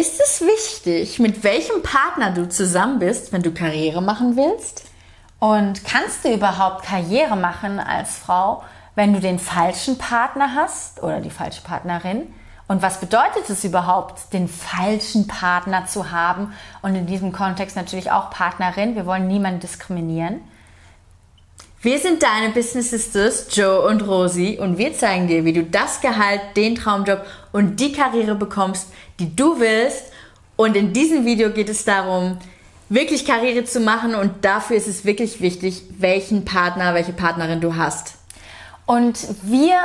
Ist es wichtig, mit welchem Partner du zusammen bist, wenn du Karriere machen willst? Und kannst du überhaupt Karriere machen als Frau, wenn du den falschen Partner hast oder die falsche Partnerin? Und was bedeutet es überhaupt, den falschen Partner zu haben? Und in diesem Kontext natürlich auch Partnerin. Wir wollen niemanden diskriminieren. Wir sind deine Business Sisters, Joe und Rosie, und wir zeigen dir, wie du das Gehalt, den Traumjob und die Karriere bekommst, die du willst. Und in diesem Video geht es darum, wirklich Karriere zu machen und dafür ist es wirklich wichtig, welchen Partner, welche Partnerin du hast. Und wir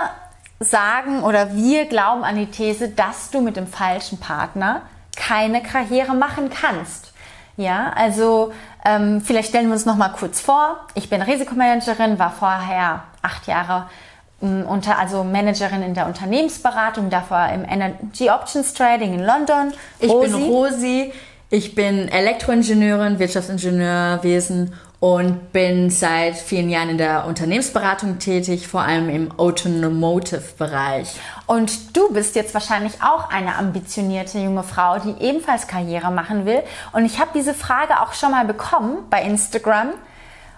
sagen oder wir glauben an die These, dass du mit dem falschen Partner keine Karriere machen kannst. Ja, also ähm, vielleicht stellen wir uns noch mal kurz vor. Ich bin Risikomanagerin, war vorher acht Jahre ähm, unter, also Managerin in der Unternehmensberatung, davor im Energy Options Trading in London. Ich Rosi. bin Rosi, ich bin Elektroingenieurin, Wirtschaftsingenieurwesen und bin seit vielen Jahren in der Unternehmensberatung tätig, vor allem im Automotive-Bereich. Und du bist jetzt wahrscheinlich auch eine ambitionierte junge Frau, die ebenfalls Karriere machen will. Und ich habe diese Frage auch schon mal bekommen bei Instagram,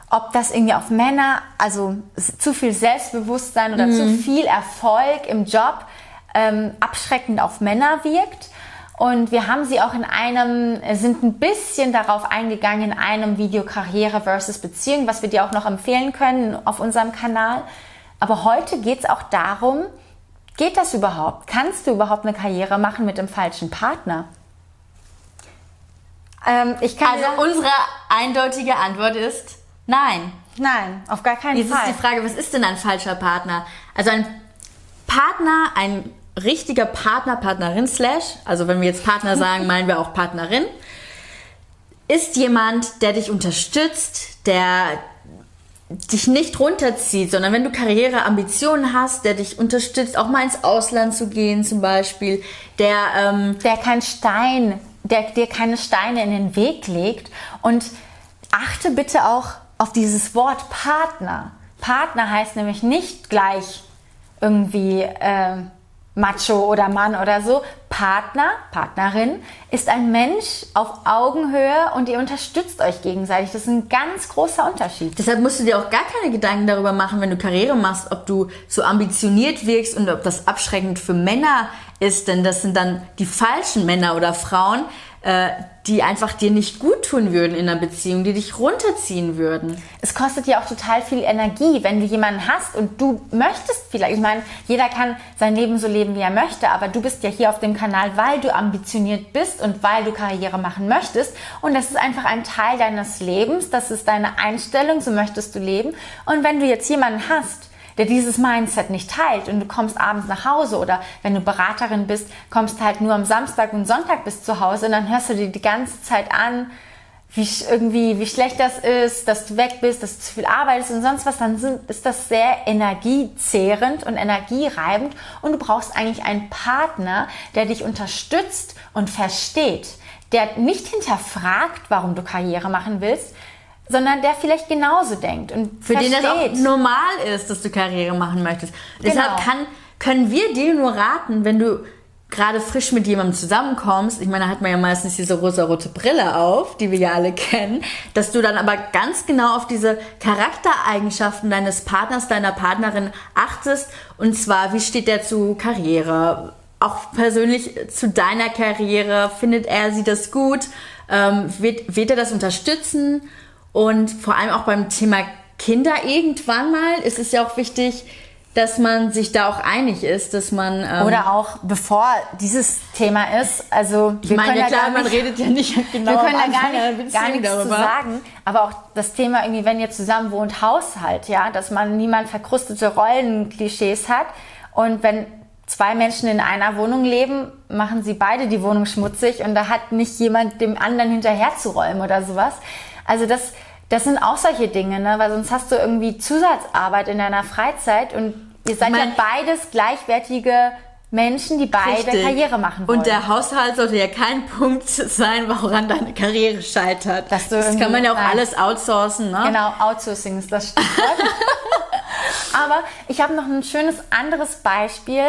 ob das irgendwie auf Männer, also zu viel Selbstbewusstsein oder mhm. zu viel Erfolg im Job ähm, abschreckend auf Männer wirkt. Und wir haben sie auch in einem, sind ein bisschen darauf eingegangen in einem Video Karriere versus Beziehung, was wir dir auch noch empfehlen können auf unserem Kanal. Aber heute geht es auch darum, geht das überhaupt? Kannst du überhaupt eine Karriere machen mit dem falschen Partner? Ähm, ich kann also unsere eindeutige Antwort ist nein. Nein, auf gar keinen Jetzt Fall. Jetzt ist die Frage, was ist denn ein falscher Partner? Also ein Partner, ein richtiger Partner, Partnerin slash, also wenn wir jetzt Partner sagen, meinen wir auch Partnerin, ist jemand, der dich unterstützt, der dich nicht runterzieht, sondern wenn du Karriereambitionen hast, der dich unterstützt, auch mal ins Ausland zu gehen zum Beispiel, der ähm, der kein Stein, der dir keine Steine in den Weg legt und achte bitte auch auf dieses Wort Partner. Partner heißt nämlich nicht gleich irgendwie äh, Macho oder Mann oder so. Partner, Partnerin ist ein Mensch auf Augenhöhe und ihr unterstützt euch gegenseitig. Das ist ein ganz großer Unterschied. Deshalb musst du dir auch gar keine Gedanken darüber machen, wenn du Karriere machst, ob du so ambitioniert wirkst und ob das abschreckend für Männer ist, denn das sind dann die falschen Männer oder Frauen, äh, die einfach dir nicht gut tun würden in einer Beziehung, die dich runterziehen würden. Es kostet ja auch total viel Energie, wenn du jemanden hast und du möchtest vielleicht, ich meine, jeder kann sein Leben so leben, wie er möchte, aber du bist ja hier auf dem Kanal, weil du ambitioniert bist und weil du Karriere machen möchtest. Und das ist einfach ein Teil deines Lebens, das ist deine Einstellung, so möchtest du leben. Und wenn du jetzt jemanden hast, der dieses Mindset nicht teilt und du kommst abends nach Hause oder wenn du Beraterin bist, kommst halt nur am Samstag und Sonntag bis zu Hause und dann hörst du dir die ganze Zeit an, wie irgendwie, wie schlecht das ist, dass du weg bist, dass du zu viel arbeitest und sonst was, dann sind, ist das sehr energiezehrend und energiereibend und du brauchst eigentlich einen Partner, der dich unterstützt und versteht, der nicht hinterfragt, warum du Karriere machen willst, sondern der vielleicht genauso denkt und für versteht. den das auch normal ist, dass du Karriere machen möchtest. Genau. Deshalb kann, können wir dir nur raten, wenn du gerade frisch mit jemandem zusammenkommst, ich meine, da hat man ja meistens diese rosa-rote Brille auf, die wir ja alle kennen, dass du dann aber ganz genau auf diese Charaktereigenschaften deines Partners, deiner Partnerin achtest. Und zwar, wie steht der zu Karriere? Auch persönlich zu deiner Karriere, findet er sie das gut? Ähm, wird, wird er das unterstützen? Und vor allem auch beim Thema Kinder irgendwann mal ist es ja auch wichtig, dass man sich da auch einig ist, dass man ähm oder auch bevor dieses Thema ist, also ich meine ja klar, man redet ja nicht genau, wir können ja gar, nicht, gar nichts darüber. zu sagen, aber auch das Thema irgendwie, wenn ihr zusammen wohnt, Haushalt, ja, dass man niemand verkrustete Rollenklischees hat und wenn zwei Menschen in einer Wohnung leben, machen sie beide die Wohnung schmutzig und da hat nicht jemand dem anderen hinterher zu räumen oder sowas. Also das das sind auch solche Dinge, ne? weil sonst hast du irgendwie Zusatzarbeit in deiner Freizeit und ihr seid ja beides gleichwertige Menschen, die beide Richtig. Karriere machen wollen. Und der Haushalt sollte ja kein Punkt sein, woran deine Karriere scheitert. das kann man ja auch alles outsourcen. Ne? Genau, Outsourcing ist das Stichwort. Aber ich habe noch ein schönes anderes Beispiel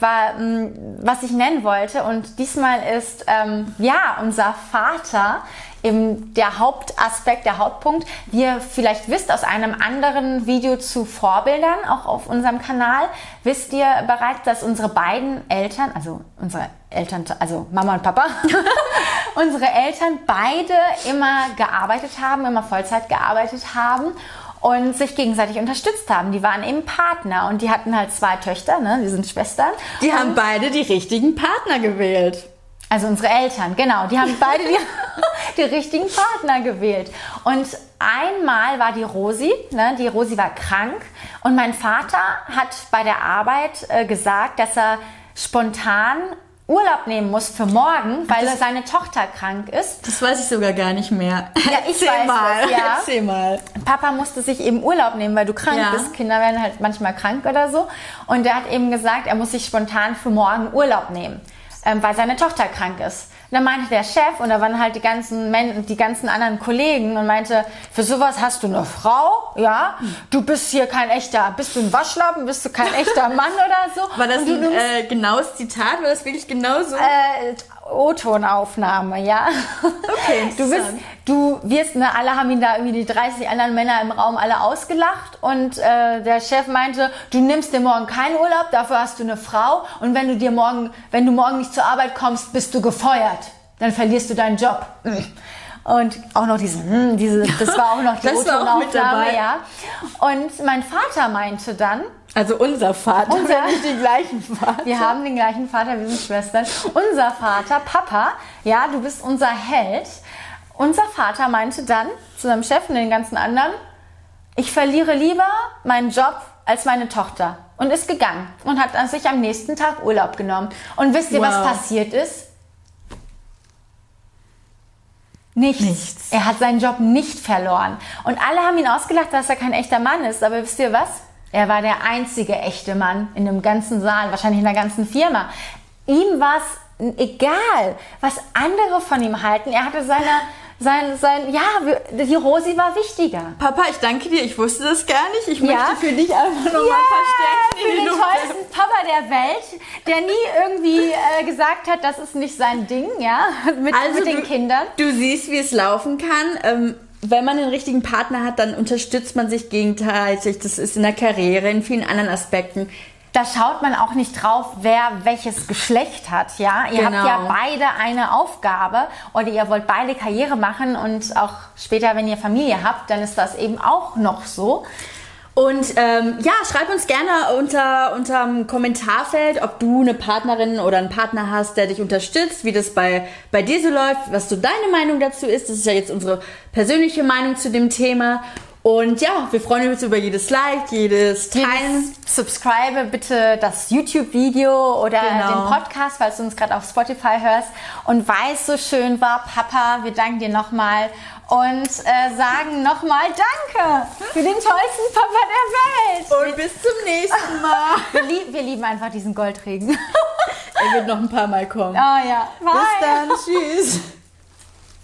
war, ähm, was ich nennen wollte. Und diesmal ist ähm, ja unser Vater eben der Hauptaspekt, der Hauptpunkt. Wie ihr vielleicht wisst aus einem anderen Video zu Vorbildern, auch auf unserem Kanal, wisst ihr bereits, dass unsere beiden Eltern, also unsere Eltern, also Mama und Papa, unsere Eltern beide immer gearbeitet haben, immer Vollzeit gearbeitet haben und sich gegenseitig unterstützt haben. Die waren eben Partner und die hatten halt zwei Töchter, ne? die sind Schwestern. Die haben beide die richtigen Partner gewählt. Also unsere Eltern, genau. Die haben beide die, die richtigen Partner gewählt. Und einmal war die Rosi, ne, die Rosi war krank und mein Vater hat bei der Arbeit äh, gesagt, dass er spontan Urlaub nehmen muss für morgen, weil das, seine Tochter krank ist. Das weiß ich sogar gar nicht mehr. Ja, ich Erzähl weiß mal. das, ja. Erzähl mal. Papa musste sich eben Urlaub nehmen, weil du krank ja. bist. Kinder werden halt manchmal krank oder so. Und er hat eben gesagt, er muss sich spontan für morgen Urlaub nehmen ähm, weil seine Tochter krank ist. Und dann meinte der Chef und da waren halt die ganzen Men die ganzen anderen Kollegen und meinte, für sowas hast du eine Frau, ja? Du bist hier kein echter, bist du ein Waschlappen, bist du kein echter Mann oder so? War das ein äh, genaues Zitat? War das wirklich genau so? Äh, O-Tonaufnahme, ja. Okay, du bist, du wirst, ne, alle haben ihn da irgendwie die 30 anderen Männer im Raum alle ausgelacht und äh, der Chef meinte, du nimmst dir morgen keinen Urlaub, dafür hast du eine Frau und wenn du dir morgen, wenn du morgen nicht zur Arbeit kommst, bist du gefeuert, dann verlierst du deinen Job. Und auch noch diese, hm, diese das war auch noch die O-Tonaufnahme, ja. Und mein Vater meinte dann, also unser Vater, unser, nicht den gleichen Vater. Wir haben den gleichen Vater, wir sind Schwestern. Unser Vater, Papa, ja, du bist unser Held. Unser Vater meinte dann zu seinem Chef und den ganzen anderen, ich verliere lieber meinen Job als meine Tochter. Und ist gegangen und hat an sich am nächsten Tag Urlaub genommen. Und wisst ihr, wow. was passiert ist? Nichts. Nichts. Er hat seinen Job nicht verloren. Und alle haben ihn ausgelacht, dass er kein echter Mann ist. Aber wisst ihr was? Er war der einzige echte Mann in dem ganzen Saal, wahrscheinlich in der ganzen Firma. Ihm war es egal, was andere von ihm halten. Er hatte seine sein, sein, ja, die Rosi war wichtiger. Papa, ich danke dir. Ich wusste das gar nicht. Ich ja? möchte für dich einfach nochmal yeah, verstärken. Für den tollsten Papa der Welt, der nie irgendwie äh, gesagt hat, das ist nicht sein Ding, ja, mit, also mit den du, Kindern. Du siehst, wie es laufen kann. Ähm, wenn man den richtigen Partner hat, dann unterstützt man sich gegenseitig. Das ist in der Karriere, in vielen anderen Aspekten. Da schaut man auch nicht drauf, wer welches Geschlecht hat, ja. Ihr genau. habt ja genau. beide eine Aufgabe oder ihr wollt beide Karriere machen und auch später, wenn ihr Familie habt, dann ist das eben auch noch so. Und ähm, ja, schreib uns gerne unter unterm Kommentarfeld, ob du eine Partnerin oder einen Partner hast, der dich unterstützt, wie das bei, bei dir so läuft, was so deine Meinung dazu ist. Das ist ja jetzt unsere persönliche Meinung zu dem Thema. Und ja, wir freuen uns über jedes Like, jedes Teilen. Subscribe bitte das YouTube-Video oder genau. den Podcast, falls du uns gerade auf Spotify hörst. Und weil es so schön war, Papa, wir danken dir nochmal und äh, sagen nochmal Danke für den tollsten Papa der Welt. Und bis zum nächsten Mal. wir, lieb, wir lieben einfach diesen Goldregen. er wird noch ein paar Mal kommen. Oh ja. Bye. Bis dann. Tschüss.